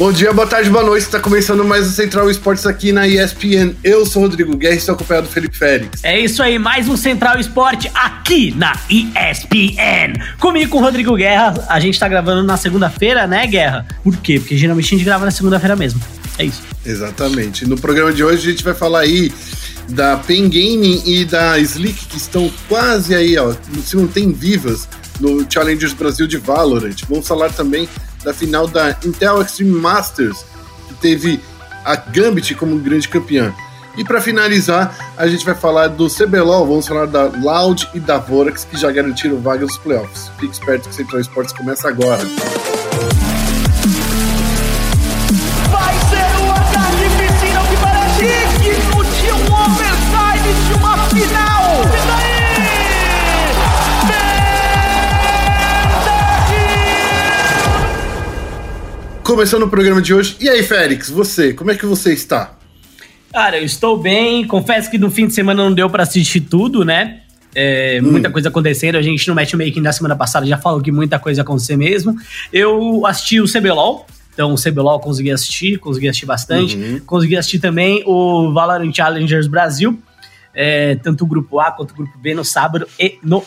Bom dia, boa tarde, boa noite. Está começando mais o Central Esportes aqui na ESPN. Eu sou o Rodrigo Guerra e estou acompanhado do Felipe Félix. É isso aí, mais um Central Esporte aqui na ESPN. Comigo com o Rodrigo Guerra. A gente está gravando na segunda-feira, né, Guerra? Por quê? Porque geralmente a gente grava na segunda-feira mesmo. É isso. Exatamente. No programa de hoje a gente vai falar aí da Pen Gaming e da Slick, que estão quase aí, ó, se não tem vivas, no Challengers Brasil de Valorant. Vamos falar também da final da Intel Extreme Masters, que teve a Gambit como grande campeã. E para finalizar, a gente vai falar do CBLOL, vamos falar da Loud e da Vorax, que já garantiram vaga nos playoffs. Fique esperto que o Central Esportes começa agora. Começando o programa de hoje. E aí, Félix, você, como é que você está? Cara, eu estou bem. Confesso que no fim de semana não deu para assistir tudo, né? É, hum. Muita coisa acontecendo. A gente no matchmaking da semana passada já falou que muita coisa aconteceu mesmo. Eu assisti o CBLOL. Então, o CBLOL consegui assistir, consegui assistir bastante. Uhum. Consegui assistir também o Valorant Challengers Brasil. É, tanto o grupo A quanto o grupo B no sábado e no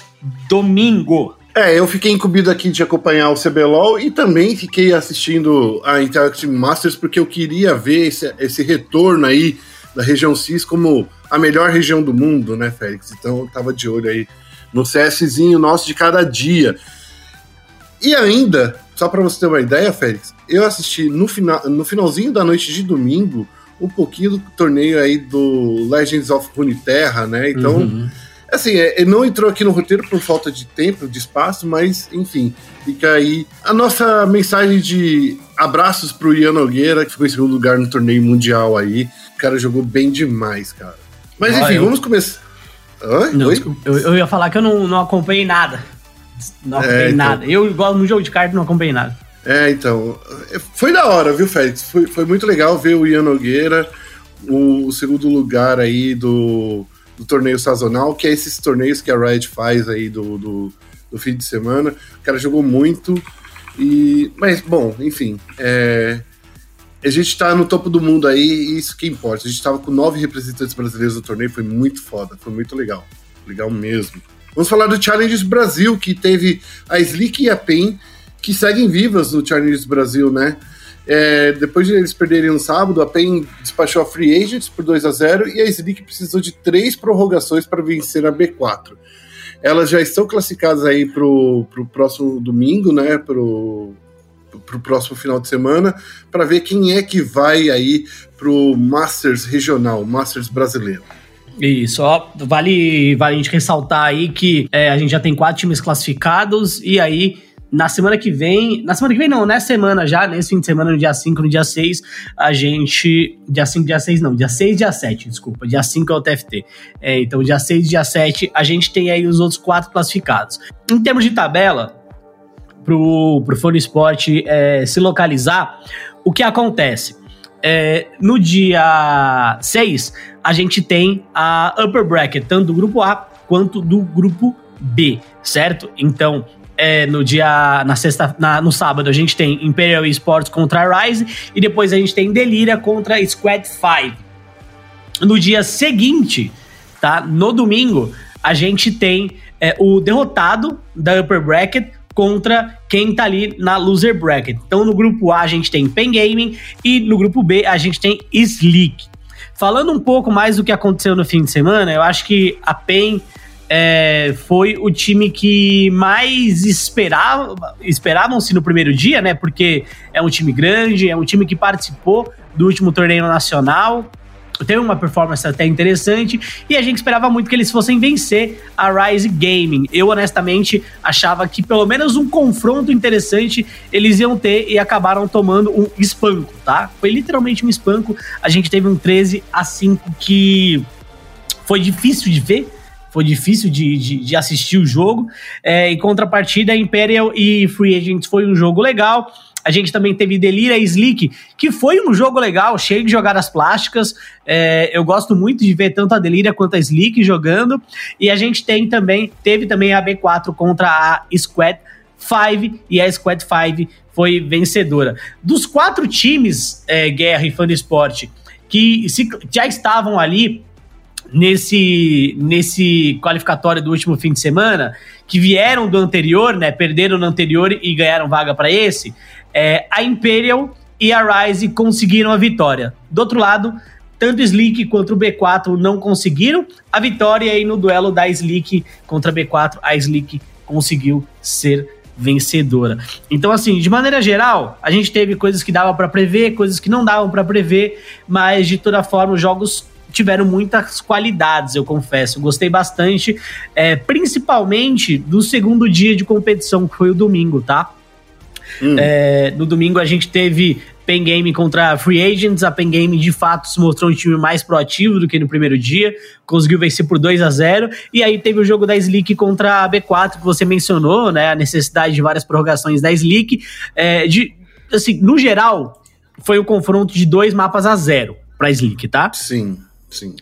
domingo. É, eu fiquei incumbido aqui de acompanhar o CBLOL e também fiquei assistindo a Interactive Masters porque eu queria ver esse, esse retorno aí da região CIS como a melhor região do mundo, né, Félix? Então eu tava de olho aí no CSzinho nosso de cada dia. E ainda, só para você ter uma ideia, Félix, eu assisti no, final, no finalzinho da noite de domingo um pouquinho do torneio aí do Legends of Runeterra, né? Então. Uhum Assim, é, não entrou aqui no roteiro por falta de tempo, de espaço, mas enfim, fica aí a nossa mensagem de abraços pro Ian Nogueira, que ficou em segundo lugar no torneio mundial aí. O cara jogou bem demais, cara. Mas enfim, vamos começar. Não, eu, eu, ia falar que eu não, não acompanhei nada. Não acompanhei é, então... nada. Eu, igual no jogo de cartas, não acompanhei nada. É, então. Foi da hora, viu, Félix? Foi, foi muito legal ver o Ian Nogueira, o segundo lugar aí do do torneio sazonal, que é esses torneios que a Riot faz aí do, do, do fim de semana. O cara jogou muito. E, mas, bom, enfim. É, a gente está no topo do mundo aí e isso que importa. A gente estava com nove representantes brasileiros no torneio, foi muito foda, foi muito legal. Legal mesmo. Vamos falar do Challenges Brasil, que teve a Slick e a PEN, que seguem vivas no Challenges Brasil, né? É, depois de eles perderem no sábado, a PEN despachou a Free Agents por 2 a 0 e a Slick precisou de três prorrogações para vencer a B4. Elas já estão classificadas aí para o próximo domingo, né? Para o próximo final de semana, para ver quem é que vai aí o Masters regional, Masters brasileiro. Isso, vale, vale a gente ressaltar aí que é, a gente já tem quatro times classificados e aí na semana que vem, na semana que vem não, nessa semana já, nesse fim de semana, no dia 5, no dia 6, a gente, dia 5, dia 6 não, dia 6, dia 7, desculpa, dia 5 é o TFT. É, então dia 6, dia 7, a gente tem aí os outros quatro classificados. Em termos de tabela, pro, pro Fone Sport é, se localizar, o que acontece? É, no dia 6, a gente tem a upper bracket, tanto do grupo A quanto do grupo B, certo? Então, é, no dia. Na sexta. Na, no sábado, a gente tem Imperial Esports contra Rise. E depois a gente tem Delira contra Squad 5. No dia seguinte, tá? No domingo, a gente tem é, o derrotado da Upper Bracket contra quem tá ali na Loser Bracket. Então, no grupo A, a gente tem Pen Gaming. E no grupo B, a gente tem Sleek. Falando um pouco mais do que aconteceu no fim de semana, eu acho que a PEN é, foi o time que mais esperava, esperavam-se no primeiro dia, né? Porque é um time grande, é um time que participou do último torneio nacional, teve uma performance até interessante e a gente esperava muito que eles fossem vencer a Rise Gaming. Eu honestamente achava que pelo menos um confronto interessante eles iam ter e acabaram tomando um espanco, tá? Foi literalmente um espanco. A gente teve um 13 a 5 que foi difícil de ver foi difícil de, de, de assistir o jogo. É, em contrapartida, Imperial e Free Agents foi um jogo legal. A gente também teve Delira e Slick, que foi um jogo legal, cheio de jogadas plásticas. É, eu gosto muito de ver tanto a Delira quanto a Slick jogando. E a gente tem também, teve também a B4 contra a Squad 5 e a Squad 5 foi vencedora. Dos quatro times, é, Guerra e Fã do Esporte, que se, já estavam ali nesse, nesse qualificatório do último fim de semana, que vieram do anterior, né? Perderam no anterior e ganharam vaga para esse. É, a Imperial e a Rise conseguiram a vitória. Do outro lado, tanto Slick quanto o B4 não conseguiram a vitória e aí no duelo da Slick contra a B4, a Slick conseguiu ser vencedora. Então, assim, de maneira geral, a gente teve coisas que dava para prever, coisas que não davam para prever, mas de toda forma os jogos tiveram muitas qualidades, eu confesso. Eu gostei bastante, é, principalmente do segundo dia de competição, que foi o domingo, tá? Hum. É, no domingo a gente teve Pen Game contra Free Agents. A Pen Game de fato se mostrou um time mais proativo do que no primeiro dia, conseguiu vencer por 2 a 0 E aí teve o jogo da Slick contra a B4, que você mencionou, né? A necessidade de várias prorrogações da Slick. É, de, assim, no geral, foi o um confronto de dois mapas a zero para Slick, tá? Sim. Sim.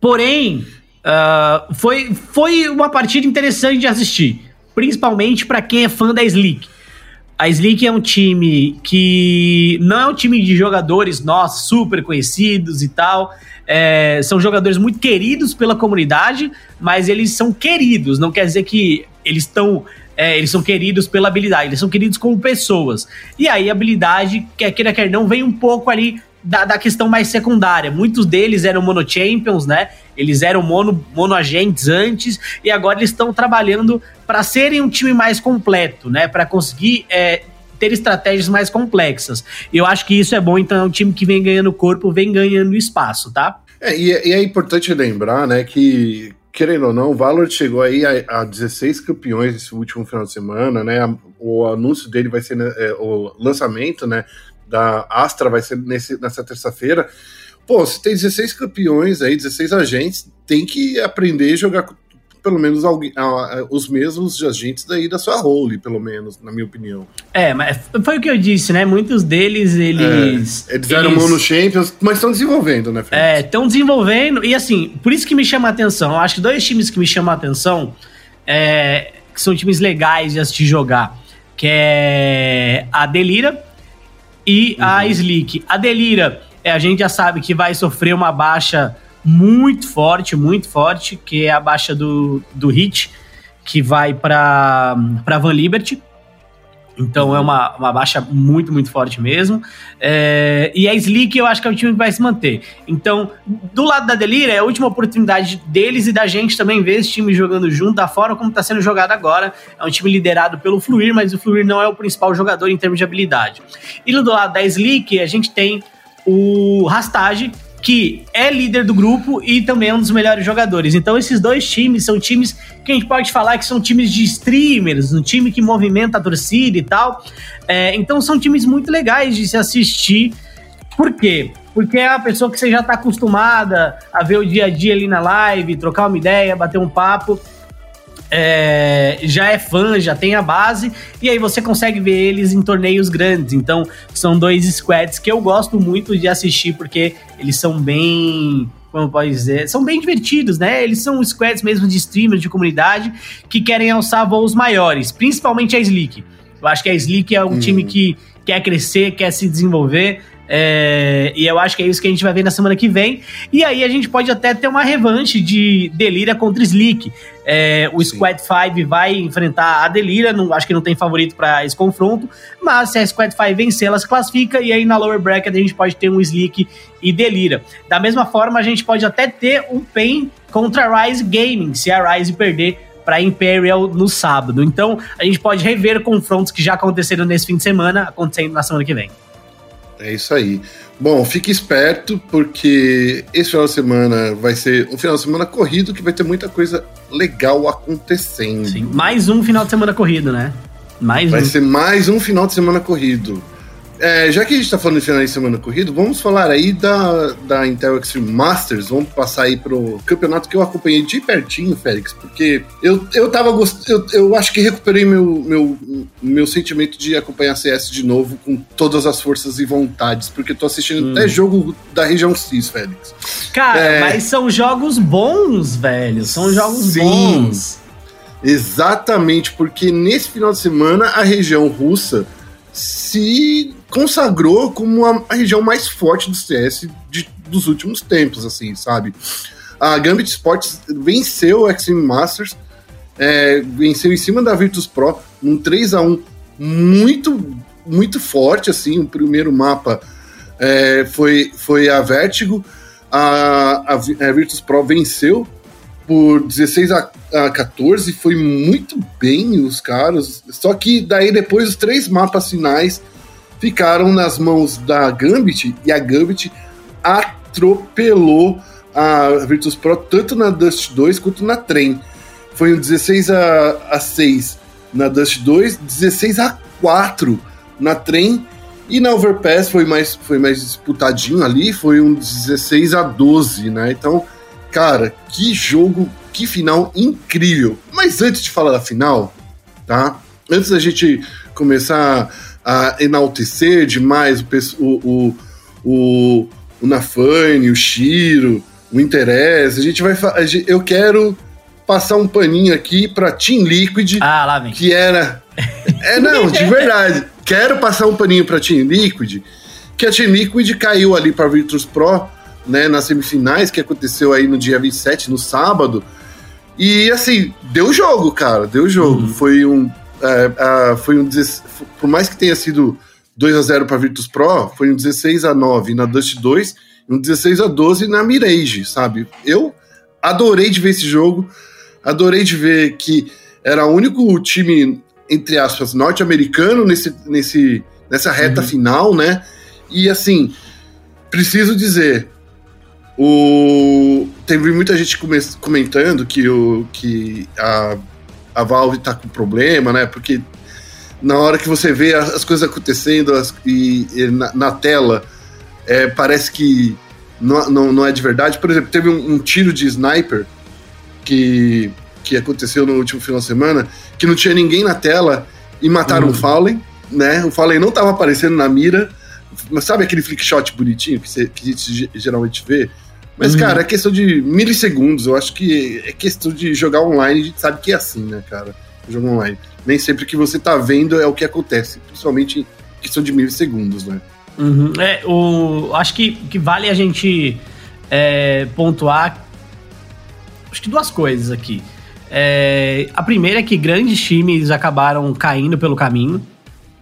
Porém, uh, foi, foi uma partida interessante de assistir, principalmente para quem é fã da Slick. A Slick é um time que não é um time de jogadores, nós, super conhecidos e tal. É, são jogadores muito queridos pela comunidade, mas eles são queridos, não quer dizer que eles estão. É, eles são queridos pela habilidade, eles são queridos como pessoas. E aí a habilidade, quer queira, quer não, vem um pouco ali da, da questão mais secundária. Muitos deles eram mono champions, né? Eles eram mono, mono antes e agora eles estão trabalhando para serem um time mais completo, né? Para conseguir é, ter estratégias mais complexas. Eu acho que isso é bom, então é um time que vem ganhando corpo, vem ganhando espaço, tá? É, e, é, e é importante lembrar, né, que querendo ou não, o Valor chegou aí a, a 16 campeões esse último final de semana, né? O anúncio dele vai ser né, é, o lançamento, né? da Astra vai ser nesse, nessa terça-feira. Pô, se tem 16 campeões aí, 16 agentes, tem que aprender a jogar pelo menos alguém, os mesmos agentes daí da sua role, pelo menos, na minha opinião. É, mas foi o que eu disse, né? Muitos deles, eles. É, eles eram eles... mono champions, mas estão desenvolvendo, né, Felipe? É, estão desenvolvendo, e assim, por isso que me chama a atenção. Eu acho que dois times que me chamam a atenção é, que são times legais de assistir jogar, que é a Delira e uhum. a Slick. A Delira, é, a gente já sabe que vai sofrer uma baixa muito forte, muito forte, que é a baixa do, do Hit, que vai para Van Liberty. Então é uma, uma baixa muito, muito forte mesmo. É, e a Slick eu acho que é o time que vai se manter. Então, do lado da Delira, é a última oportunidade deles e da gente também ver esse time jogando junto, da forma como está sendo jogado agora. É um time liderado pelo Fluir, mas o Fluir não é o principal jogador em termos de habilidade. E do lado da Slick, a gente tem o Rastage, que é líder do grupo e também é um dos melhores jogadores. Então, esses dois times são times que a gente pode falar que são times de streamers, um time que movimenta a torcida e tal. É, então, são times muito legais de se assistir. Por quê? Porque é a pessoa que você já está acostumada a ver o dia a dia ali na live, trocar uma ideia, bater um papo é, já é fã, já tem a base, e aí você consegue ver eles em torneios grandes. Então, são dois squads que eu gosto muito de assistir, porque eles são bem. Como pode dizer? São bem divertidos, né? Eles são squads mesmo de streamers, de comunidade, que querem alçar voos maiores, principalmente a Slick. Eu acho que a Slick é um hum. time que quer crescer, quer se desenvolver. É, e eu acho que é isso que a gente vai ver na semana que vem. E aí a gente pode até ter uma revanche de Delira contra Slick. É, o. Squad 5 vai enfrentar a Delira, não, acho que não tem favorito para esse confronto, mas se a Squad 5 vencer, ela se classifica, e aí na lower bracket a gente pode ter um Slick e Delira. Da mesma forma, a gente pode até ter um PEN contra a Rise Gaming, se a Rise perder para Imperial no sábado. Então, a gente pode rever confrontos que já aconteceram nesse fim de semana, acontecendo na semana que vem. É isso aí. Bom, fique esperto, porque esse final de semana vai ser um final de semana corrido que vai ter muita coisa legal acontecendo. Sim, mais um final de semana corrido, né? Mais vai um. ser mais um final de semana corrido. É, já que a gente está falando de final de semana corrido, vamos falar aí da, da Intel Extreme Masters. Vamos passar aí pro campeonato que eu acompanhei de pertinho, Félix, porque eu, eu tava gost... eu, eu acho que recuperei meu, meu, meu sentimento de acompanhar CS de novo com todas as forças e vontades, porque tô assistindo hum. até jogo da região CIS, Félix. Cara, é... mas são jogos bons, velho. São jogos Sim. bons. Exatamente, porque nesse final de semana a região russa se consagrou como a, a região mais forte do CS de, dos últimos tempos, assim, sabe? A Gambit Sports venceu o Extreme Masters, é, venceu em cima da Virtus Pro, um 3 a 1 muito, muito forte, assim, o primeiro mapa é, foi, foi a Vertigo, a, a, a Virtus Pro venceu por 16 a, a 14, foi muito bem os caras. Só que daí depois os três mapas finais ficaram nas mãos da Gambit e a Gambit atropelou a Virtus Pro tanto na Dust 2 quanto na Trem. Foi um 16 a, a 6 na Dust 2, 16 a 4 na Trem e na Overpass foi mais, foi mais disputadinho ali, foi um 16 a 12, né? Então, cara, que jogo, que final incrível. Mas antes de falar da final, tá? Antes da gente começar a enaltecer demais o, o, o, o Nafane, o Shiro, o Interesse, a gente vai. Eu quero passar um paninho aqui para Team Liquid, ah, lá vem. que era. É, não, de verdade quero passar um paninho para Team Liquid, que a Team Liquid caiu ali para Virtus Pro, né, nas semifinais, que aconteceu aí no dia 27, no sábado. E assim, deu jogo, cara, deu jogo. Uhum. Foi um. É, uh, foi um. Por mais que tenha sido 2 a 0 para Virtus Pro, foi um 16 a 9 na Dust 2 e um 16 a 12 na Mirage, sabe? Eu adorei de ver esse jogo, adorei de ver que era o único time entre aspas, norte-americano nesse, nesse, nessa reta uhum. final, né? E assim, preciso dizer, o teve muita gente comentando que, o, que a, a Valve tá com problema, né? Porque na hora que você vê as coisas acontecendo as, e, e na, na, tela, é, parece que não, não, não, é de verdade. Por exemplo, teve um, um tiro de sniper que que aconteceu no último final de semana, que não tinha ninguém na tela e mataram uhum. o Fallen, né? O Fallen não estava aparecendo na mira, mas sabe aquele flick shot bonitinho que, você, que a gente geralmente vê? Mas, uhum. cara, é questão de milissegundos. Eu acho que é questão de jogar online. A gente sabe que é assim, né, cara? Jogo online. Nem sempre que você tá vendo é o que acontece. Principalmente em questão de milissegundos, né? Uhum. É, o, acho que, que vale a gente é, pontuar. Acho que duas coisas aqui. É, a primeira é que grandes times acabaram caindo pelo caminho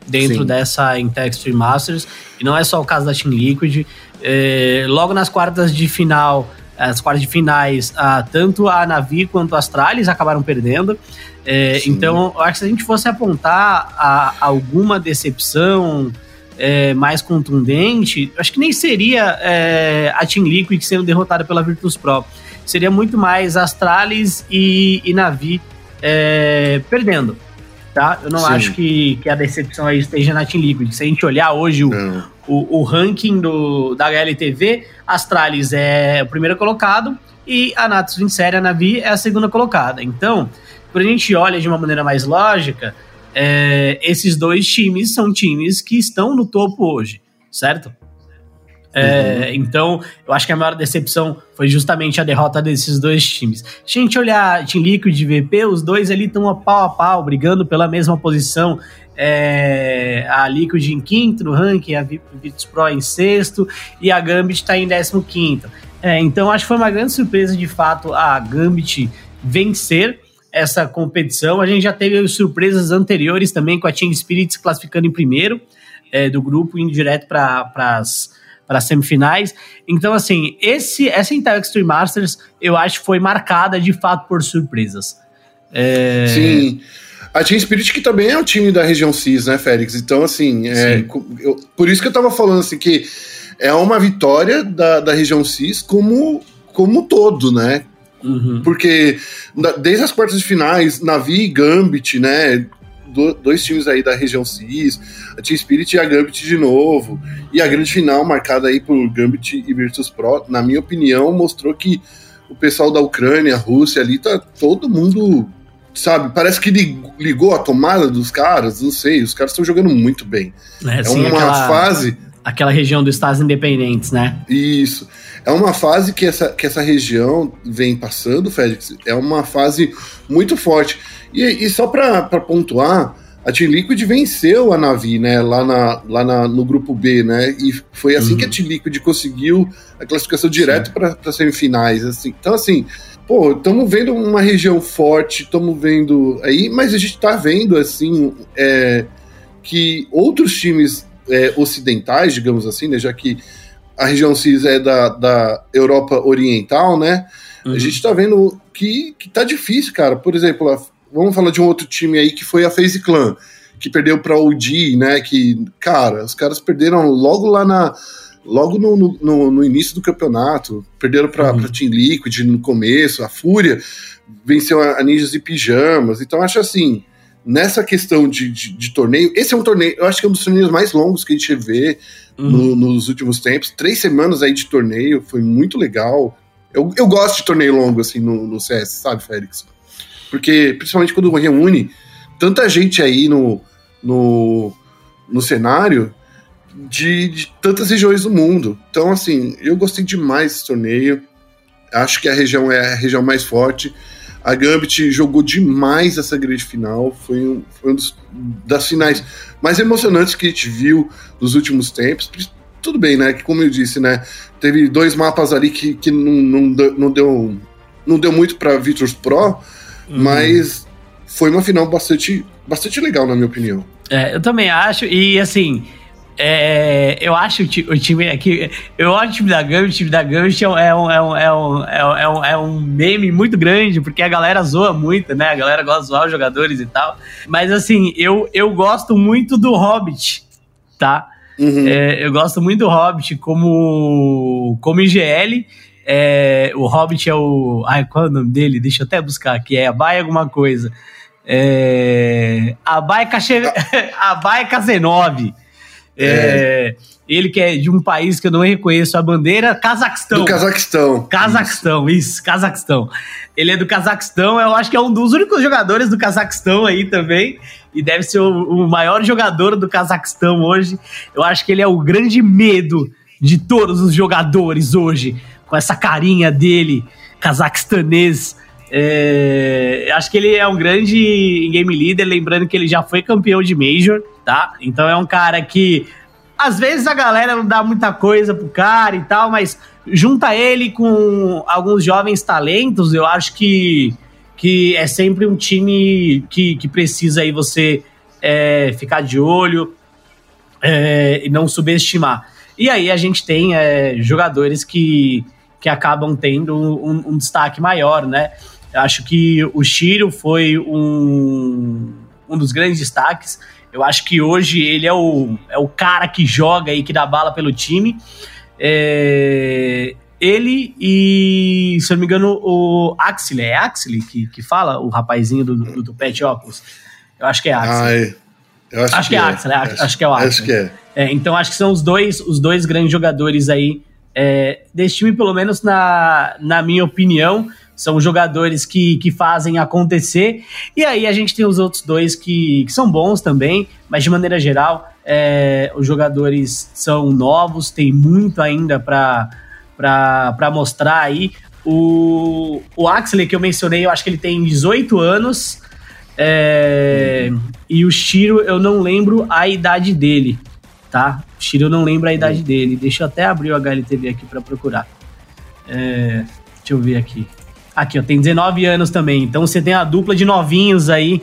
dentro Sim. dessa Intex Masters, e não é só o caso da Team Liquid. É, logo nas quartas de final, as quartas de finais, a, tanto a Navi quanto a Astralis acabaram perdendo. É, então, acho que se a gente fosse apontar a, a alguma decepção é, mais contundente, acho que nem seria é, a Team Liquid sendo derrotada pela Virtus Pro seria muito mais Astralis e, e Navi é, perdendo. Tá? Eu não Sim. acho que, que a decepção aí esteja na Team Liquid. Se a gente olhar hoje o, o, o, ranking do, da HLTV, Astralis é o primeiro colocado e a Natus Vincere, a Navi, é a segunda colocada. Então, quando a gente olha de uma maneira mais lógica, é, esses dois times são times que estão no topo hoje, certo? É, uhum. Então, eu acho que a maior decepção foi justamente a derrota desses dois times. Se a gente olhar Team Liquid e VP, os dois ali estão a pau a pau, brigando pela mesma posição. É, a Liquid em quinto no ranking, a Virtus Pro em sexto e a Gambit está em décimo quinto. É, então, acho que foi uma grande surpresa, de fato, a Gambit vencer essa competição. A gente já teve surpresas anteriores também com a Team Spirit se classificando em primeiro é, do grupo, indo direto para as para as semifinais. Então, assim, esse, essa Intel Extreme Masters eu acho que foi marcada de fato por surpresas. É... Sim. A Team Spirit que também é um time da região CIS, né, Félix? Então, assim, é, eu, por isso que eu tava falando assim que é uma vitória da, da região CIS como, como todo, né? Uhum. Porque desde as quartas de finais, Navi e Gambit, né? Dois times aí da região CIS, a Team Spirit e a Gambit de novo. E a grande final marcada aí por Gambit e Virtus Pro, na minha opinião, mostrou que o pessoal da Ucrânia, Rússia ali, tá todo mundo, sabe, parece que ligou a tomada dos caras, não sei, os caras estão jogando muito bem. É, é sim, uma aquela, fase. Aquela região dos Estados Independentes, né? Isso. É uma fase que essa, que essa região vem passando, Félix, é uma fase muito forte. E, e só para pontuar, a Team Liquid venceu a Navi, né, lá, na, lá na, no grupo B, né, e foi assim uhum. que a Team Liquid conseguiu a classificação direto para semifinais, assim. Então, assim, pô, estamos vendo uma região forte, estamos vendo aí, mas a gente está vendo, assim, é, que outros times é, ocidentais, digamos assim, né, já que a região CIS é da, da Europa Oriental, né, uhum. a gente está vendo que, que tá difícil, cara. Por exemplo, a, vamos falar de um outro time aí que foi a FaZe Clan, que perdeu para o OG, né, que, cara, os caras perderam logo lá na logo no, no, no, início do campeonato, perderam para uhum. Team Liquid no começo, a Fúria venceu a Ninjas e Pijamas, então acho assim, nessa questão de, de, de, torneio, esse é um torneio, eu acho que é um dos torneios mais longos que a gente vê uhum. no, nos últimos tempos, três semanas aí de torneio, foi muito legal, eu, eu gosto de torneio longo assim no, no CS, sabe, Félix? Porque, principalmente quando reúne tanta gente aí no, no, no cenário, de, de, tantas regiões do mundo. Então, assim, eu gostei demais desse torneio. Acho que a região é a região mais forte. A Gambit jogou demais essa grande final. Foi um, foi um dos, das finais mais emocionantes que a gente viu nos últimos tempos. Tudo bem, né? Que como eu disse, né? Teve dois mapas ali que, que não, não, não deu não deu muito para Virtus Pro, uhum. mas foi uma final bastante, bastante legal, na minha opinião. É, eu também acho, e assim, é, eu acho o time aqui. Eu olho o time da Gambit, o time da Gambit é um, é, um, é, um, é, um, é, um, é um meme muito grande, porque a galera zoa muito, né? A galera gosta de zoar os jogadores e tal. Mas assim, eu, eu gosto muito do Hobbit, tá? Uhum. É, eu gosto muito do Hobbit como, como IGL. É, o Hobbit é o. Ai, qual é o nome dele? Deixa eu até buscar aqui. É Abai alguma coisa. É, Abai Cache... Abai Cazenove. É. é. Ele que é de um país que eu não reconheço a bandeira, Cazaquistão. Do Cazaquistão. Cazaquistão, isso. isso, Cazaquistão. Ele é do Cazaquistão, eu acho que é um dos únicos jogadores do Cazaquistão aí também. E deve ser o, o maior jogador do Cazaquistão hoje. Eu acho que ele é o grande medo de todos os jogadores hoje, com essa carinha dele, cazaquistanês. É, acho que ele é um grande game leader, lembrando que ele já foi campeão de Major, tá? Então é um cara que às vezes a galera não dá muita coisa pro cara e tal, mas junta ele com alguns jovens talentos, eu acho que, que é sempre um time que, que precisa aí você é, ficar de olho é, e não subestimar. E aí a gente tem é, jogadores que, que acabam tendo um, um destaque maior, né? acho que o Shiro foi um, um dos grandes destaques. Eu acho que hoje ele é o, é o cara que joga e que dá bala pelo time. É, ele e, se eu não me engano, o Axel, é Axel que, que fala? O rapazinho do, do, do Pet Óculos. Eu acho que é Axel. Ai, eu acho, acho que, que, é, Axel, é, acho, acho, que é o Axel. Acho que é. é. Então acho que são os dois, os dois grandes jogadores aí é, desse time, pelo menos na, na minha opinião. São jogadores que, que fazem acontecer. E aí a gente tem os outros dois que, que são bons também, mas de maneira geral, é, os jogadores são novos, tem muito ainda para mostrar aí. O, o Axley, que eu mencionei, eu acho que ele tem 18 anos. É, e o Shiro, eu não lembro a idade dele, tá? O Shiro, eu não lembro a idade dele. Deixa eu até abrir o HLTV aqui para procurar. É, deixa eu ver aqui. Aqui, ó, tem 19 anos também. Então você tem a dupla de novinhos aí.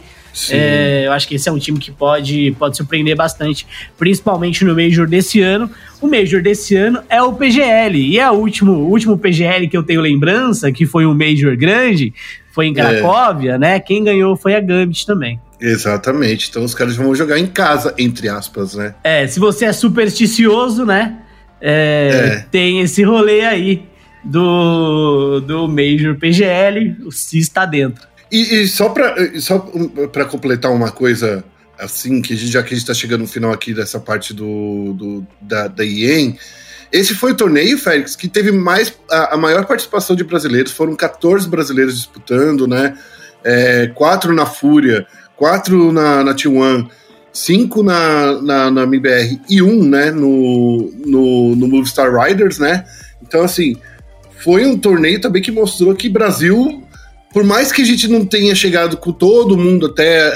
É, eu acho que esse é um time que pode, pode surpreender bastante, principalmente no Major desse ano. O Major desse ano é o PGL, e é o último, último PGL que eu tenho lembrança, que foi um Major grande, foi em é. Cracóvia, é. né? Quem ganhou foi a Gambit também. Exatamente. Então os caras vão jogar em casa, entre aspas, né? É, se você é supersticioso, né? É, é. Tem esse rolê aí do, do Major PGL, o CIS está dentro. E, e só para só completar uma coisa assim, que já que a gente está chegando no final aqui dessa parte do, do da, da IEM, esse foi o torneio, Félix, que teve mais a, a, maior participação de brasileiros, foram 14 brasileiros disputando, né? É, quatro na Fúria, quatro na, na T1, cinco na, na, na MBR e um, né, no, no, no Movistar Riders, né? Então, assim, foi um torneio também que mostrou que Brasil por mais que a gente não tenha chegado com todo mundo até.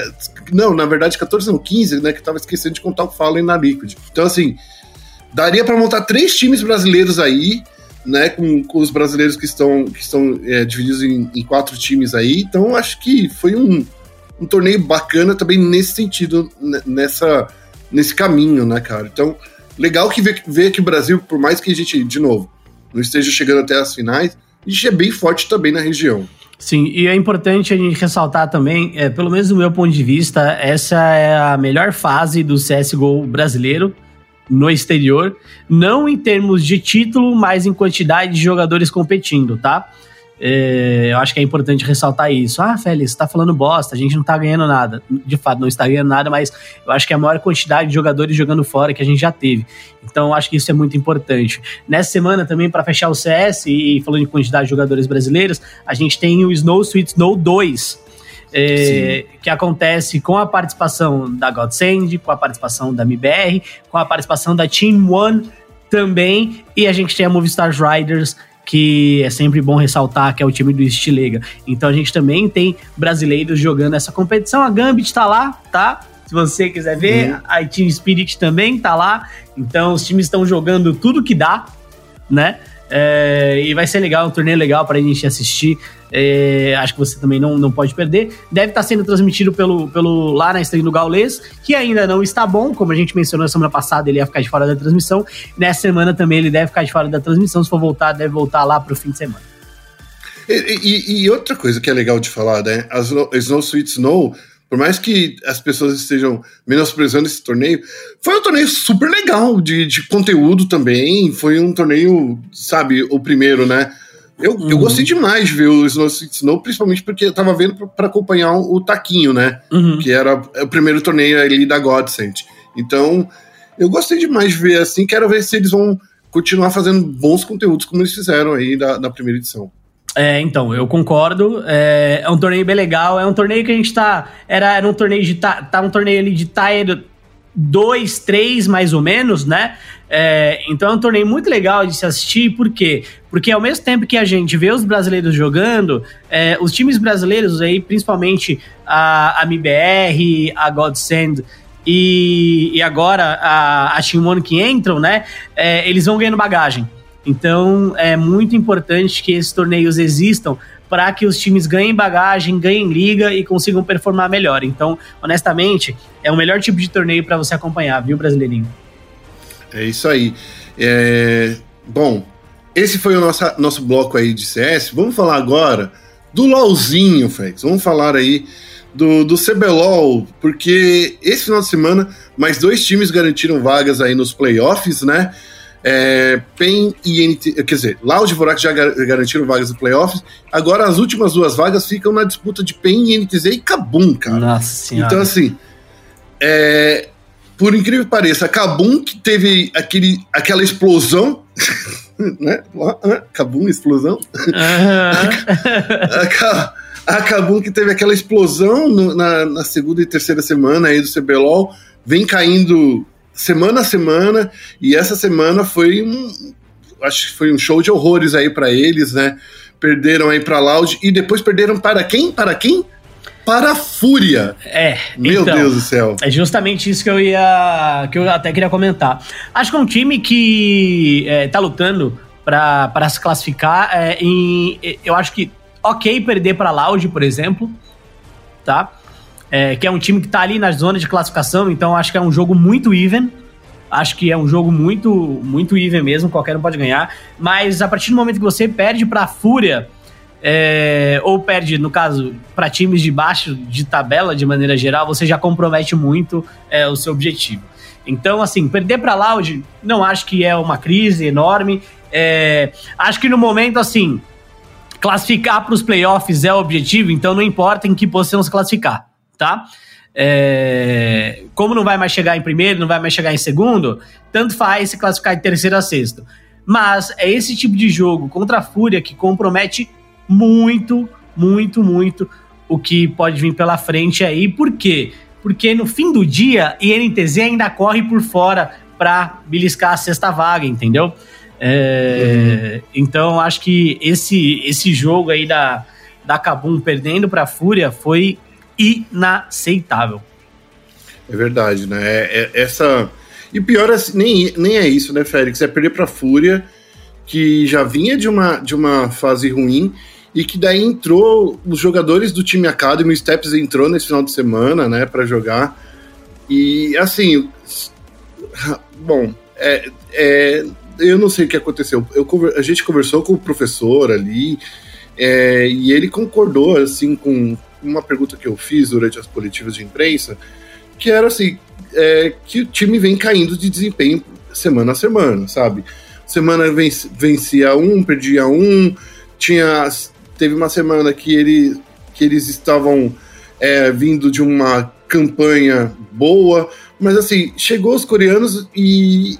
Não, na verdade, 14 não, 15, né? Que tava esquecendo de contar o Fallen na Liquid. Então, assim, daria para montar três times brasileiros aí, né? Com, com os brasileiros que estão, que estão é, divididos em, em, quatro times aí. Então, acho que foi um, um torneio bacana também nesse sentido, nessa, nesse caminho, né, cara? Então, legal que ver, ver que o Brasil, por mais que a gente, de novo, não esteja chegando até as finais, a gente é bem forte também na região. Sim, e é importante a gente ressaltar também, é, pelo menos do meu ponto de vista, essa é a melhor fase do CSGO brasileiro no exterior, não em termos de título, mas em quantidade de jogadores competindo, tá? É, eu acho que é importante ressaltar isso. Ah, Félix, você tá falando bosta, a gente não tá ganhando nada. De fato, não está ganhando nada, mas eu acho que é a maior quantidade de jogadores jogando fora que a gente já teve. Então, eu acho que isso é muito importante. Nessa semana também, para fechar o CS, e falando de quantidade de jogadores brasileiros, a gente tem o Snow Sweet Snow 2. É, que acontece com a participação da Godsend, com a participação da MBR, com a participação da Team One também, e a gente tem a Movistar Riders que é sempre bom ressaltar que é o time do Estilega. Então a gente também tem brasileiros jogando essa competição. A Gambit tá lá, tá? Se você quiser ver, uhum. a Team Spirit também tá lá. Então os times estão jogando tudo que dá, né? É, e vai ser legal, um torneio legal para a gente assistir. É, acho que você também não, não pode perder. Deve estar tá sendo transmitido pelo, pelo lá na stream do Gaulês, que ainda não está bom, como a gente mencionou na semana passada, ele ia ficar de fora da transmissão. Nessa semana também ele deve ficar de fora da transmissão. Se for voltar, deve voltar lá para o fim de semana. E, e, e, outra coisa que é legal de falar, né? As Snow Sweet Snow por mais que as pessoas estejam menosprezando esse torneio, foi um torneio super legal de, de conteúdo também. Foi um torneio, sabe, o primeiro, né? Eu, uhum. eu gostei demais de ver o Snow Snow, principalmente porque eu tava vendo para acompanhar o Taquinho, né? Uhum. Que era o primeiro torneio ali da Godsend. Então, eu gostei demais de ver assim. Quero ver se eles vão continuar fazendo bons conteúdos como eles fizeram aí da, da primeira edição. É, então, eu concordo. É, é, um torneio bem legal. É um torneio que a gente tá. Era, era um torneio de. Tá um torneio ali de Tier 2, 3, mais ou menos, né? É, então é um torneio muito legal de se assistir, por quê? Porque ao mesmo tempo que a gente vê os brasileiros jogando, é, os times brasileiros aí, principalmente a, a MBR, a Godsend e, e agora a, a One que entram, né? É, eles vão ganhando bagagem. Então é muito importante que esses torneios existam para que os times ganhem bagagem, ganhem liga e consigam performar melhor. Então, honestamente, é o melhor tipo de torneio para você acompanhar, viu, brasileirinho? É isso aí. É... Bom, esse foi o nosso, nosso bloco aí de CS. Vamos falar agora do LOLzinho, Fex. Vamos falar aí do, do CBLOL, porque esse final de semana mais dois times garantiram vagas aí nos playoffs, né? É, PEN e NT, quer dizer, Loud e Vorax já garantiram vagas no playoffs. Agora as últimas duas vagas ficam na disputa de PEN e NTZ e Kabum, cara. Nossa senhora. Então, assim, é, por incrível que pareça, a Kabum que teve aquele, aquela explosão, né? Kabum, explosão. a, Kabum que teve aquela explosão no, na, na segunda e terceira semana aí do CBLOL, vem caindo semana a semana, e essa semana foi um. Acho que foi um show de horrores aí para eles, né? Perderam aí para Loud e depois perderam para quem? Para quem? Para a Fúria. É. Meu então, Deus do céu. É justamente isso que eu ia. que eu até queria comentar. Acho que é um time que é, tá lutando para se classificar. É, em, eu acho que ok perder para Loud, por exemplo. Tá? É, que é um time que tá ali na zona de classificação, então acho que é um jogo muito even. Acho que é um jogo muito, muito even mesmo, qualquer um pode ganhar. Mas a partir do momento que você perde pra Fúria, é, ou perde, no caso, para times de baixo de tabela de maneira geral, você já compromete muito é, o seu objetivo. Então, assim, perder para Loud, não acho que é uma crise enorme. É, acho que no momento, assim, classificar para os playoffs é o objetivo, então não importa em que posição se classificar tá? É, como não vai mais chegar em primeiro, não vai mais chegar em segundo, tanto faz se classificar de terceiro a sexto. Mas é esse tipo de jogo contra a Fúria que compromete muito, muito, muito o que pode vir pela frente aí. Por quê? Porque no fim do dia, INTZ ainda corre por fora para beliscar a sexta vaga, entendeu? É, uhum. Então, acho que esse, esse jogo aí da, da Kabum perdendo para a Fúria foi inaceitável. É verdade, né? É, é, essa. E pior é, nem, nem é isso, né, Félix? É perder pra Fúria, que já vinha de uma, de uma fase ruim, e que daí entrou os jogadores do time Academy, o Steps entrou nesse final de semana, né, para jogar. E assim, bom, é, é, eu não sei o que aconteceu. Eu, a gente conversou com o professor ali, é, e ele concordou assim com uma pergunta que eu fiz durante as coletivas de imprensa que era assim, é, que o time vem caindo de desempenho semana a semana, sabe? Semana vencia um, perdia um, tinha teve uma semana que, ele, que eles estavam é, vindo de uma campanha boa, mas assim, chegou os coreanos e,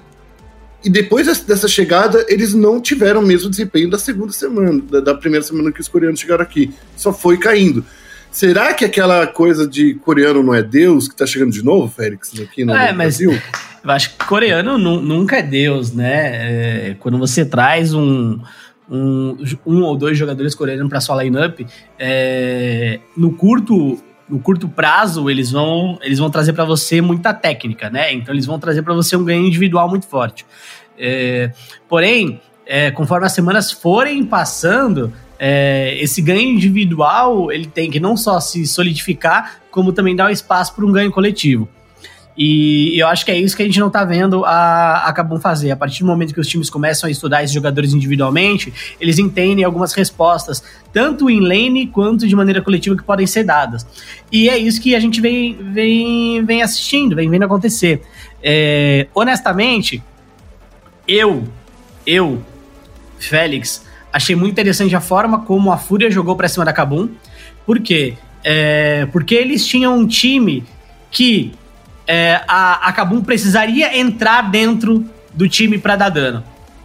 e depois dessa chegada, eles não tiveram o mesmo desempenho da segunda semana, da, da primeira semana que os coreanos chegaram aqui. Só foi caindo. Será que aquela coisa de coreano não é Deus que tá chegando de novo, Félix, aqui no, é, mas Brasil? Eu acho que coreano nunca é Deus, né? É, quando você traz um, um, um ou dois jogadores coreanos para sua lineup, é, no curto no curto prazo eles vão eles vão trazer para você muita técnica, né? Então eles vão trazer para você um ganho individual muito forte. É, porém, é, conforme as semanas forem passando, é, esse ganho individual ele tem que não só se solidificar, como também dar um espaço para um ganho coletivo. E eu acho que é isso que a gente não está vendo a, a Cabum fazer. A partir do momento que os times começam a estudar esses jogadores individualmente, eles entendem algumas respostas, tanto em lane quanto de maneira coletiva, que podem ser dadas. E é isso que a gente vem, vem, vem assistindo, vem vendo acontecer. É, honestamente, eu, eu, Félix, achei muito interessante a forma como a Fúria jogou para cima da Kabum. Por quê? É, porque eles tinham um time que é, a, a Kabum precisaria entrar dentro do time para dar dano,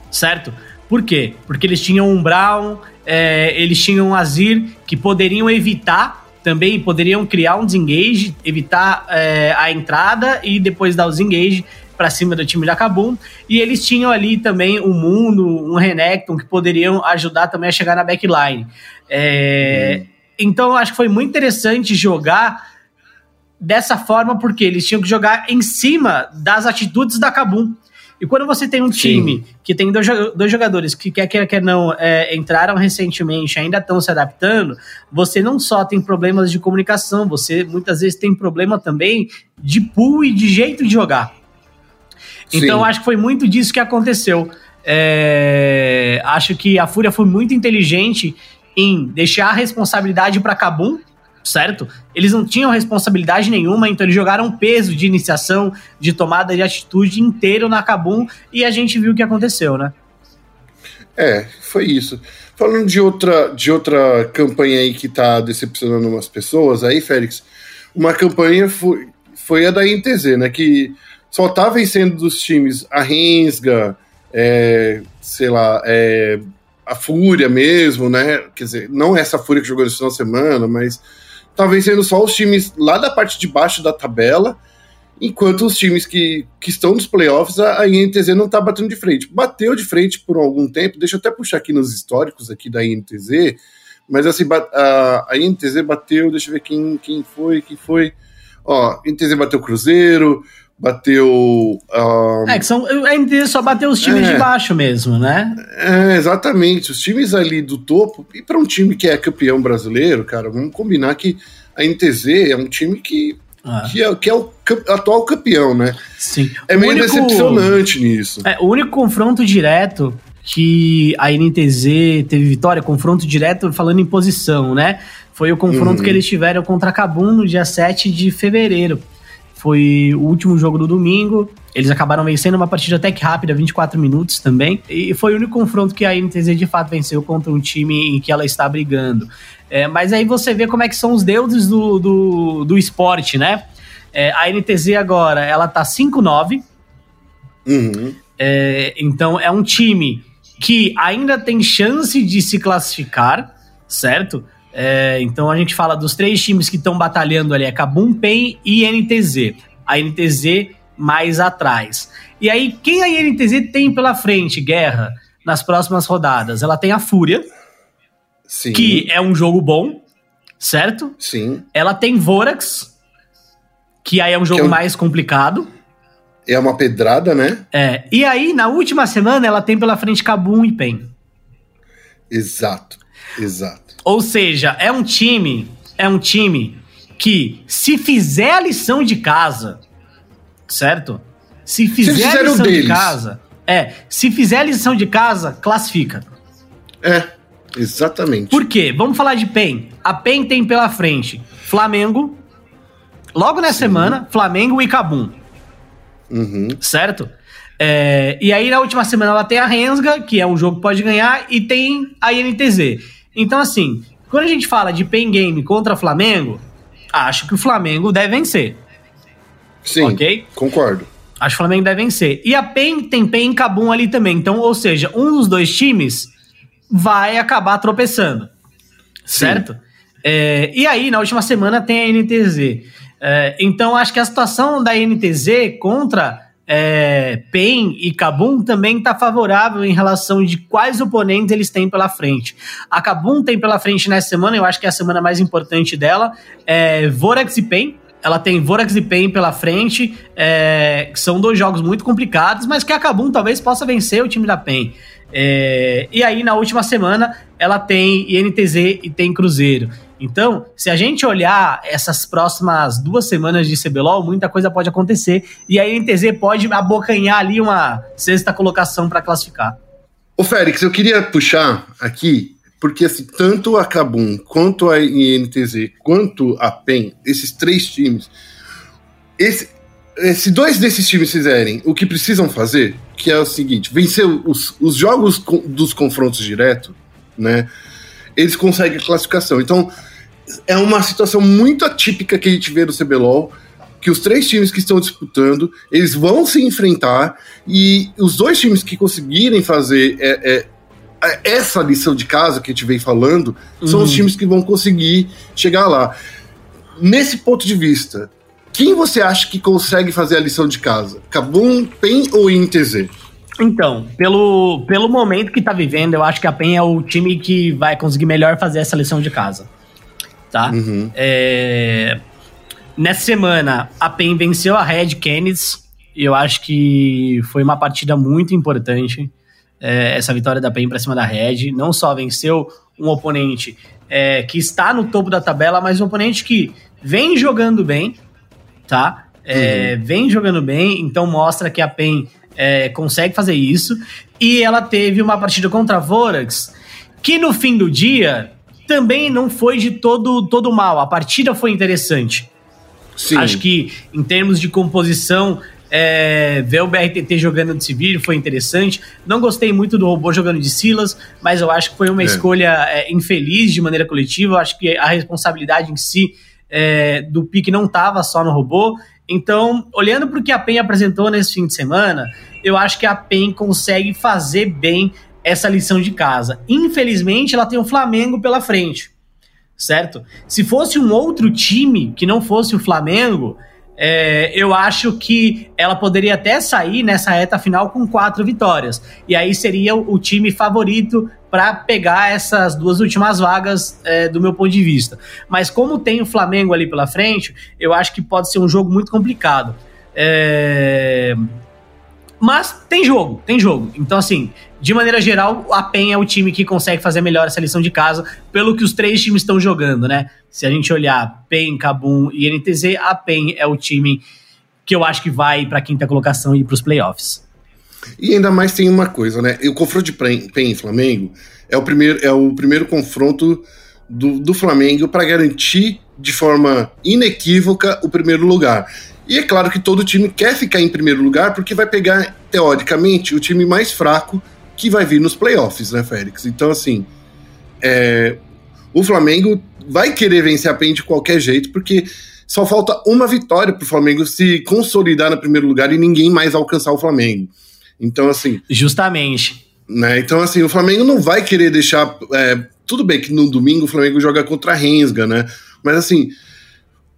certo? Por quê? Porque eles tinham um Brown, é, eles tinham um Azir que poderiam evitar também, poderiam criar um desengage, evitar é, a entrada e depois dar o desengage para cima do time da Kabum. E eles tinham ali também um Mundo, um Renekton, que poderiam ajudar também a chegar na backline. É, hum. Então acho que foi muito interessante jogar dessa forma, porque eles tinham que jogar em cima das atitudes da Kabum. E quando você tem um time Sim. que tem dois, dois jogadores que quer quer, quer não é, entraram recentemente, ainda estão se adaptando, você não só tem problemas de comunicação, você muitas vezes tem problema também de pool e de jeito de jogar. Então, acho que foi muito disso que aconteceu. É, acho que a Fúria foi muito inteligente em deixar a responsabilidade para Kabum, certo? Eles não tinham responsabilidade nenhuma, então eles jogaram peso de iniciação, de tomada de atitude inteiro na Kabum e a gente viu o que aconteceu, né? É, foi isso. Falando de outra, de outra campanha aí que tá decepcionando umas pessoas aí, Félix, uma campanha foi, foi a da INTZ, né? Que só tá vencendo dos times a Rensga, é, sei lá, é, a Fúria mesmo, né? Quer dizer, não essa Fúria que jogou nesse final de semana, mas tá vencendo só os times lá da parte de baixo da tabela, enquanto os times que, que estão nos playoffs, a, INTZ não tá batendo de frente. Bateu de frente por algum tempo, deixa eu até puxar aqui nos históricos aqui da INTZ, mas assim, a, INTZ bateu, deixa eu ver quem, quem foi, quem foi. Ó, INTZ bateu Cruzeiro, bateu. Um... É, que são, a NTZ só bateu os times é, de baixo mesmo, né? É, exatamente. Os times ali do topo, e para um time que é campeão brasileiro, cara, vamos combinar que a NTZ é um time que. Ah. Que, é, que é o atual campeão, né? Sim. É meio único, decepcionante nisso. É, o único confronto direto que a NTZ teve vitória, confronto direto falando em posição, né? Foi o confronto uhum. que eles tiveram contra a Cabum no dia 7 de fevereiro. Foi o último jogo do domingo. Eles acabaram vencendo uma partida até que rápida, 24 minutos também. E foi o único confronto que a NTZ de fato venceu contra um time em que ela está brigando. É, mas aí você vê como é que são os deuses do, do, do esporte, né? É, a NTZ agora, ela tá 5-9. Uhum. É, então é um time que ainda tem chance de se classificar, certo? É, então a gente fala dos três times que estão batalhando ali, é Kabum, PEN e NTZ. A NTZ mais atrás. E aí, quem a NTZ tem pela frente, Guerra, nas próximas rodadas? Ela tem a Fúria. Sim. que é um jogo bom, certo? Sim. Ela tem Vorax, que aí é um jogo é um- mais complicado. É uma pedrada, né? É, e aí, na última semana, ela tem pela frente Kabum e PEN. Exato. Exato. Ou seja, é um time, é um time que se fizer a lição de casa, certo? Se fizer a fizer o lição de deles. casa, é, se fizer a lição de casa, classifica. É, exatamente. Por quê? Vamos falar de PEN. A PEN tem pela frente Flamengo, logo nessa semana, Flamengo e Cabum, Uhum. certo? É, e aí na última semana ela tem a Rensga, que é um jogo que pode ganhar, e tem a INTZ. Então, assim, quando a gente fala de PEN Game contra Flamengo, acho que o Flamengo deve vencer. Sim, Ok. concordo. Acho que o Flamengo deve vencer. E a PEN tem PEN e Cabum ali também. Então, ou seja, um dos dois times vai acabar tropeçando. Certo? É, e aí, na última semana, tem a NTZ. É, então, acho que a situação da NTZ contra é, PEN e Cabum também está favorável em relação de quais oponentes eles têm pela frente. A Cabum tem pela frente nessa semana, eu acho que é a semana mais importante dela, é Vorax e PEN. Ela tem Vorax e PEN pela frente, é, que são dois jogos muito complicados, mas que a Kabum talvez possa vencer o time da PEN. É, e aí, na última semana, ela tem INTZ e tem Cruzeiro. Então, se a gente olhar essas próximas duas semanas de CBLOL, muita coisa pode acontecer. E a INTZ pode abocanhar ali uma sexta colocação para classificar. Ô, Félix, eu queria puxar aqui, porque assim, tanto a Kabum, quanto a INTZ, quanto a PEN, esses três times, esse, se dois desses times fizerem o que precisam fazer, que é o seguinte, vencer os, os jogos dos confrontos direto, né, eles conseguem a classificação. Então, é uma situação muito atípica que a gente vê no CBLOL, que os três times que estão disputando, eles vão se enfrentar e os dois times que conseguirem fazer é, é, é, essa lição de casa que a gente vem falando são os Uhum. times que vão conseguir chegar lá. Nesse ponto de vista, quem você acha que consegue fazer a lição de casa? Kabum, PEN ou INTZ? Então, pelo, pelo momento que tá vivendo, eu acho que a PEN é o time que vai conseguir melhor fazer essa lição de casa. Tá? Uhum. É, Nessa semana, a PEN venceu a Red Canids. E eu acho que foi uma partida muito importante. é, essa vitória da PEN pra cima da Red. Não só venceu um oponente é, que está no topo da tabela, mas um oponente que vem jogando bem, tá? É, Vem jogando bem, então mostra que a PEN é, consegue fazer isso. E ela teve uma partida contra a Vorax, que no fim do dia também não foi de todo, todo mal. A partida foi interessante. Sim. Acho que em termos de composição, é, ver o BRTT jogando de civil foi interessante. Não gostei muito do robô jogando de Silas, mas eu acho que foi uma É. escolha é, infeliz de maneira coletiva. Eu acho que a responsabilidade em si é, do pique não estava só no robô. Então, olhando para o que a PEN apresentou nesse fim de semana, eu acho que a PEN consegue fazer bem essa lição de casa. Infelizmente, ela tem o Flamengo pela frente certo? Se fosse um outro time que não fosse o Flamengo, é, eu acho que ela poderia até sair nessa reta final com quatro vitórias. E aí seria o, time favorito para pegar essas duas últimas vagas é, do meu ponto de vista. Mas como tem o Flamengo ali pela frente, eu acho que pode ser um jogo muito complicado. É, Mas tem jogo, tem jogo. Então, assim, de maneira geral, a PEN é o time que consegue fazer melhor essa lição de casa, pelo que os três times estão jogando, né? Se a gente olhar PEN, Kabum e NTZ, a PEN é o time que eu acho que vai para a quinta colocação e para os playoffs. E ainda mais tem uma coisa, né? O confronto de PEN PEN e Flamengo é o primeiro, é o primeiro confronto do, do Flamengo para garantir de forma inequívoca o primeiro lugar. E é claro que todo time quer ficar em primeiro lugar porque vai pegar, teoricamente, o time mais fraco que vai vir nos playoffs, né, Félix? Então, assim, é, o Flamengo vai querer vencer a PEN de qualquer jeito porque só falta uma vitória para o Flamengo se consolidar no primeiro lugar e ninguém mais alcançar o Flamengo. Então, assim, Justamente. né? Então, assim, o Flamengo não vai querer deixar. é, tudo bem que no domingo o Flamengo joga contra a Rensga, né? Mas assim,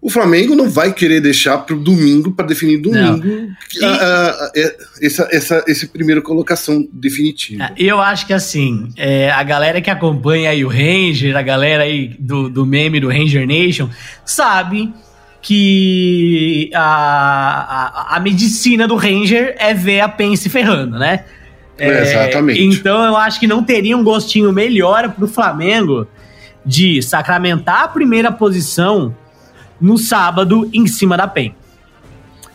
o Flamengo não vai querer deixar para o domingo, para definir domingo, e... a, a, a, essa, essa, esse primeira colocação definitiva. É, eu acho que assim, é, a galera que acompanha aí o Ranger, a galera aí do, do meme do Ranger Nation, sabe que a, a, a medicina do Ranger é ver a Pen se ferrando, né? É, exatamente. Então eu acho que não teria um gostinho melhor para o Flamengo de sacramentar a primeira posição no sábado em cima da PEN.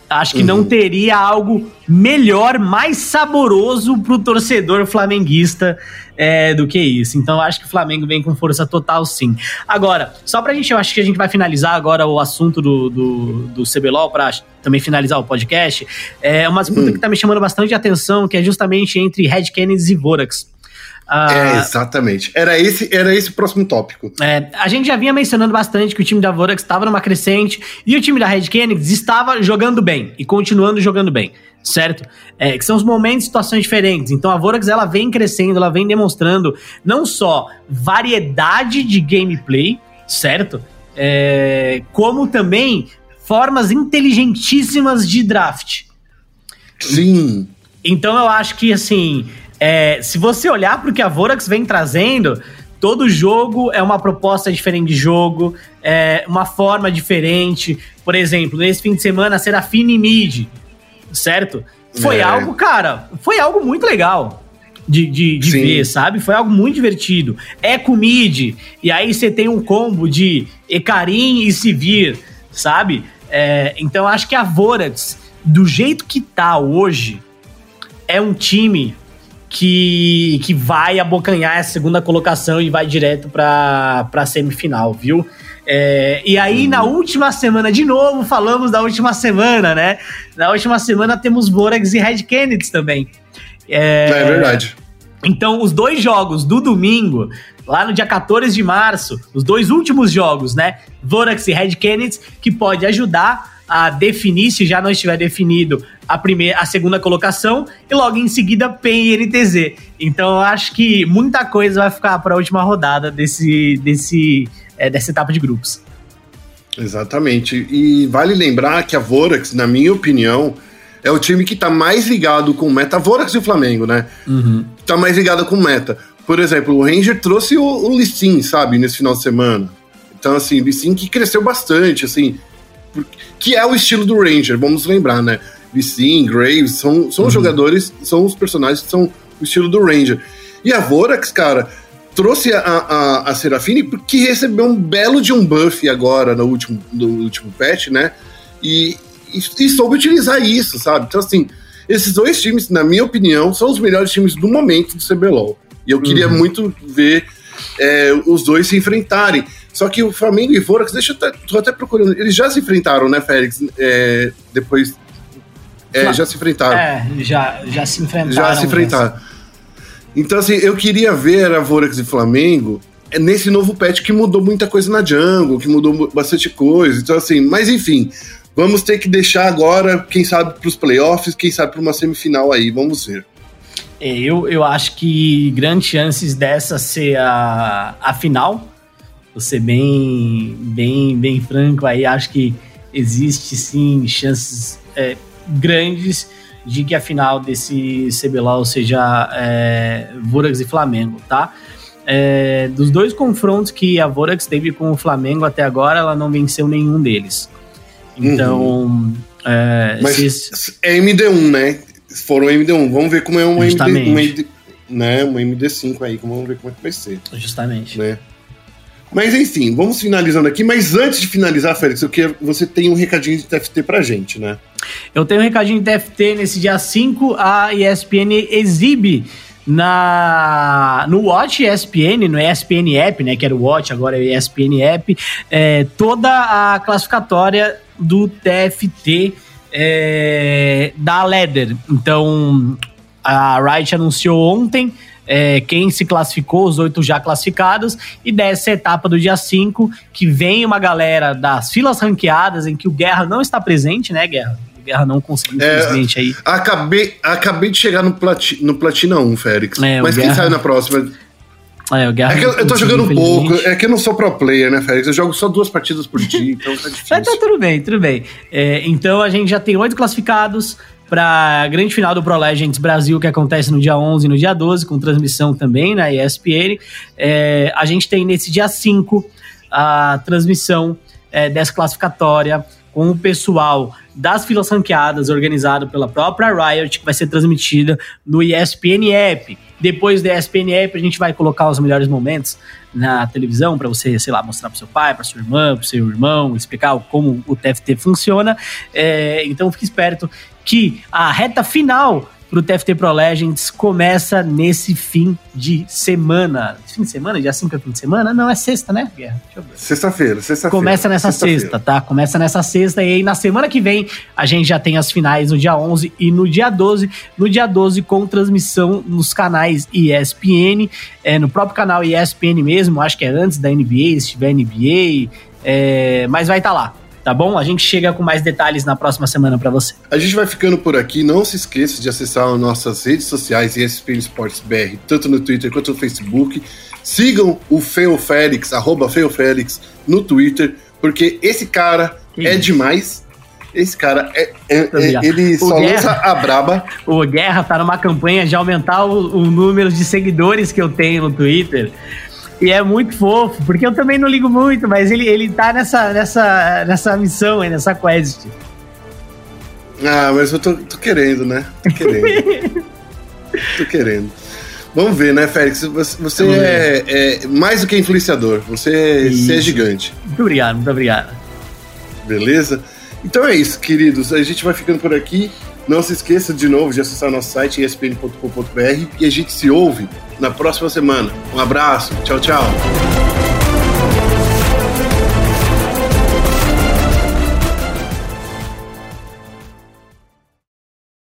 Acho que uhum. não teria algo melhor, mais saboroso pro torcedor flamenguista é, do que isso. Então, acho que o Flamengo vem com força total, sim. Agora, só pra gente, eu acho que a gente vai finalizar agora o assunto do, do, do CBLOL, pra também finalizar o podcast. É uma disputa uhum. que tá me chamando bastante atenção, que é justamente entre Red Kennedy e Vorax. Ah, é, exatamente. Era esse, era esse o próximo tópico. É, a gente já vinha mencionando bastante que o time da Vorax estava numa crescente e o time da Red Kennedy estava jogando bem e continuando jogando bem, certo? É, que são os momentos e situações diferentes. Então a Vorax ela vem crescendo, ela vem demonstrando não só variedade de gameplay, certo? É, como também formas inteligentíssimas de draft. Sim. Então eu acho que assim é, se você olhar para o que a Vorax vem trazendo, todo jogo é uma proposta diferente de jogo, é uma forma diferente. Por exemplo, nesse fim de semana, Serafine Mid, certo? Foi é. algo, cara, foi algo muito legal de, de, de ver, sabe? Foi algo muito divertido. Eco Mid, e aí você tem um combo de Ecarim e Sivir, sabe? É, então acho que a Vorax, do jeito que tá hoje, é um time que, que vai abocanhar essa segunda colocação e vai direto para a semifinal, viu? É, e aí, uhum. na última semana, de novo, falamos da última semana, né? Na última semana temos Vorax e Red Kennedy também. É, é verdade. Então, os dois jogos do domingo, lá no dia 14 de março, os dois últimos jogos, né? Vorax e Red Kennedy, que pode ajudar a definir, se já não estiver definido, a primeira, a segunda colocação e logo em seguida PEN e NTZ. Então eu acho que muita coisa vai ficar para a última rodada desse, desse, é, dessa etapa de grupos. Exatamente. E vale lembrar que a Vorax, na minha opinião, é o time que está mais ligado com meta. A Vorax e o Flamengo, né? Uhum. Tá mais ligado com meta. Por exemplo, o Ranger trouxe o, o Lissin, sabe, nesse final de semana. Então, assim, Lissin que cresceu bastante, assim que é o estilo do Ranger, vamos lembrar, né? Vissin, Graves, são, são uhum. jogadores, são os personagens que são o estilo do Ranger. E a Vorax, cara, trouxe a, a, a Serafine porque recebeu um belo de um buff agora no último, no último patch, né? E, e, e soube utilizar isso, sabe? Então, assim, esses dois times, na minha opinião, são os melhores times do momento do CBLOL. E eu queria uhum. muito ver é, os dois se enfrentarem. Só que o Flamengo e Vorax, deixa eu até, tô até procurando, eles já se enfrentaram, né, Félix? É, depois. É, já se enfrentaram. É, já, já se enfrentaram. Já se enfrentaram. Então, assim, eu queria ver a Vorax e Flamengo é, nesse novo patch que mudou muita coisa na jungle, que mudou bastante coisa. Então, assim, mas enfim, vamos ter que deixar agora, quem sabe, para os playoffs, quem sabe para uma semifinal aí, vamos ver. É, eu, eu acho que grandes chances dessa ser a, a final vou ser bem, bem, bem franco aí, acho que existe sim chances é, grandes de que a final desse CBLOL seja é, Vorax e Flamengo, tá? É, dos dois confrontos que a Vorax teve com o Flamengo até agora, ela não venceu nenhum deles. Então. Uhum. É, Mas se... é MD1, né? Foram MD1. Vamos ver como é uma MD, uma MD, né? Uma MD5 aí, vamos ver como é que vai ser. Justamente. Né? Mas enfim, vamos finalizando aqui. Mas antes de finalizar, Félix, eu quero, você tem um recadinho de TFT pra gente, né? Eu tenho um recadinho de TFT nesse dia 5. A ESPN exibe na no Watch ESPN, no ESPN App, né, que era o Watch, agora é o ESPN App, é, toda a classificatória do TFT é, da Leder. Então, a Riot anunciou ontem é, quem se classificou, os oito já classificados, e dessa etapa do dia 5, que vem uma galera das filas ranqueadas, em que o Guerra não está presente, né, Guerra? O Guerra não conseguiu, é, infelizmente, é, aí. Acabei, acabei de chegar no, plati, no Platina 1, Félix. É, Mas quem Guerra... sai na próxima? É, o Guerra é que eu, eu tô jogando pouco, é que eu não sou pro player, né, Félix? Eu jogo só duas partidas por dia, então tá difícil. Mas tá tudo bem, tudo bem. É, então a gente já tem oito classificados para a grande final do Pro Legends Brasil, que acontece no dia 11 e no dia 12, com transmissão também na ESPN. É, a gente tem nesse dia 5 a transmissão é, dessa classificatória com o pessoal das filas ranqueadas, organizado pela própria Riot, que vai ser transmitida no ESPN App. Depois da ESPN App, a gente vai colocar os melhores momentos na televisão para você, sei lá, mostrar para seu pai, para sua irmã, para seu irmão, explicar como o TFT funciona. É, então fique esperto que a reta final pro TFT Pro Legends começa nesse fim de semana. Fim de semana? Dia 5 é fim de semana? Não, é sexta, né, Guerra? Sexta-feira, sexta-feira. Começa nessa sexta, sexta, tá? Começa nessa sexta e aí na semana que vem a gente já tem as finais no dia 11 e no dia 12. No dia 12 com transmissão nos canais ESPN, é, no próprio canal ESPN mesmo, acho que é antes da NBA, se tiver NBA, é, mas vai estar tá lá tá bom? A gente chega com mais detalhes na próxima semana para você. A gente vai ficando por aqui. Não se esqueça de acessar as nossas redes sociais ESPN Esportes BR, tanto no Twitter quanto no Facebook. Sigam o Feo Félix, arroba Feo Félix, no Twitter, porque esse cara que é demais. Esse cara é, é, é ele só Guerra, lança a braba. O Guerra tá numa campanha de aumentar o, o número de seguidores que eu tenho no Twitter. E é muito fofo, porque eu também não ligo muito, mas ele, ele tá nessa, nessa, nessa missão aí, nessa quest. Ah, mas eu tô, tô querendo, né? Tô querendo. tô querendo. Vamos ver, né, Félix? Você, você é, é, mais do que influenciador. Você, você é gigante. Muito obrigado, muito obrigado. Beleza? Então é isso, queridos. A gente vai ficando por aqui. Não se esqueça de novo de acessar nosso site espn.com.br e a gente se ouve na próxima semana. Um abraço, tchau, tchau.